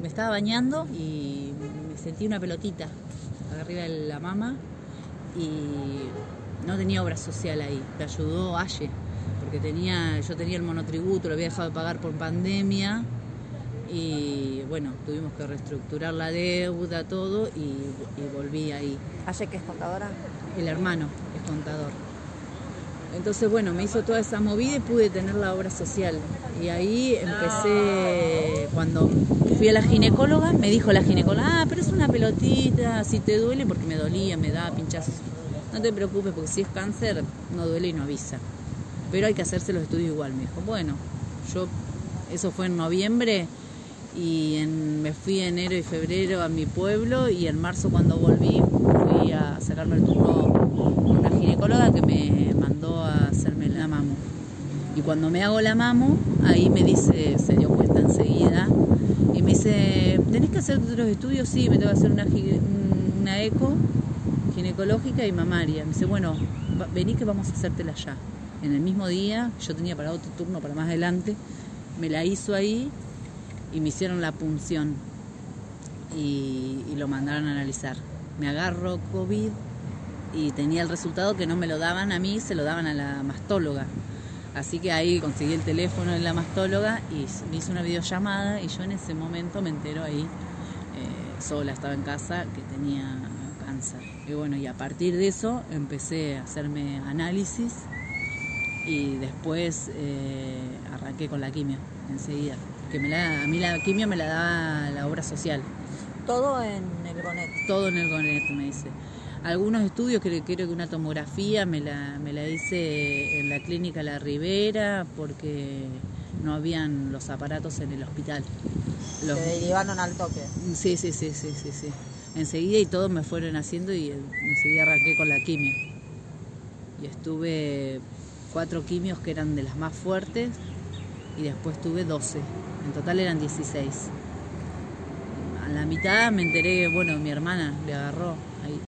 Me estaba bañando y me sentí una pelotita arriba de la mama y no tenía obra social ahí. Me ayudó Aye, porque tenía, yo tenía el monotributo, lo había dejado de pagar por pandemia y bueno, tuvimos que reestructurar la deuda, todo y, y volví ahí. ¿Aye que es contadora? El hermano es contador. Entonces, bueno, me hizo toda esa movida y pude tener la obra social. Y ahí empecé, cuando fui a la ginecóloga, me dijo la ginecóloga, ah, pero es una pelotita, si te duele, porque me dolía, me da pinchazos. No te preocupes, porque si es cáncer, no duele y no avisa. Pero hay que hacerse los estudios igual, me dijo. Bueno, yo, eso fue en noviembre y en, me fui enero y febrero a mi pueblo y en marzo cuando volví fui a sacarme el turno con una ginecóloga que me mandó a hacerme la mamo. Y cuando me hago la mamo, ahí me dice, se dio cuenta enseguida, y me dice, ¿tenés que hacer otros estudios? Sí, me tengo que hacer una, una eco ginecológica y mamaria. Me dice, bueno, vení que vamos a hacértela ya. En el mismo día, yo tenía para otro turno para más adelante, me la hizo ahí y me hicieron la punción y, y lo mandaron a analizar. Me agarro COVID y tenía el resultado que no me lo daban a mí, se lo daban a la mastóloga. Así que ahí conseguí el teléfono de la mastóloga y me hizo una videollamada y yo en ese momento me entero ahí, eh, sola estaba en casa, que tenía cáncer. Y bueno, y a partir de eso empecé a hacerme análisis y después eh, arranqué con la quimio enseguida. Que me la, a mí la quimio me la da la obra social. Todo en el GONET. Todo en el GONET, me dice algunos estudios, creo, creo que una tomografía me la, me la hice en la clínica La Ribera porque no habían los aparatos en el hospital. Los... Te derivaron al toque. Sí, sí, sí, sí, sí, sí. Enseguida y todos me fueron haciendo y enseguida arranqué con la quimio. Y estuve cuatro quimios que eran de las más fuertes y después tuve 12. En total eran 16. A la mitad me enteré, bueno, mi hermana le agarró ahí.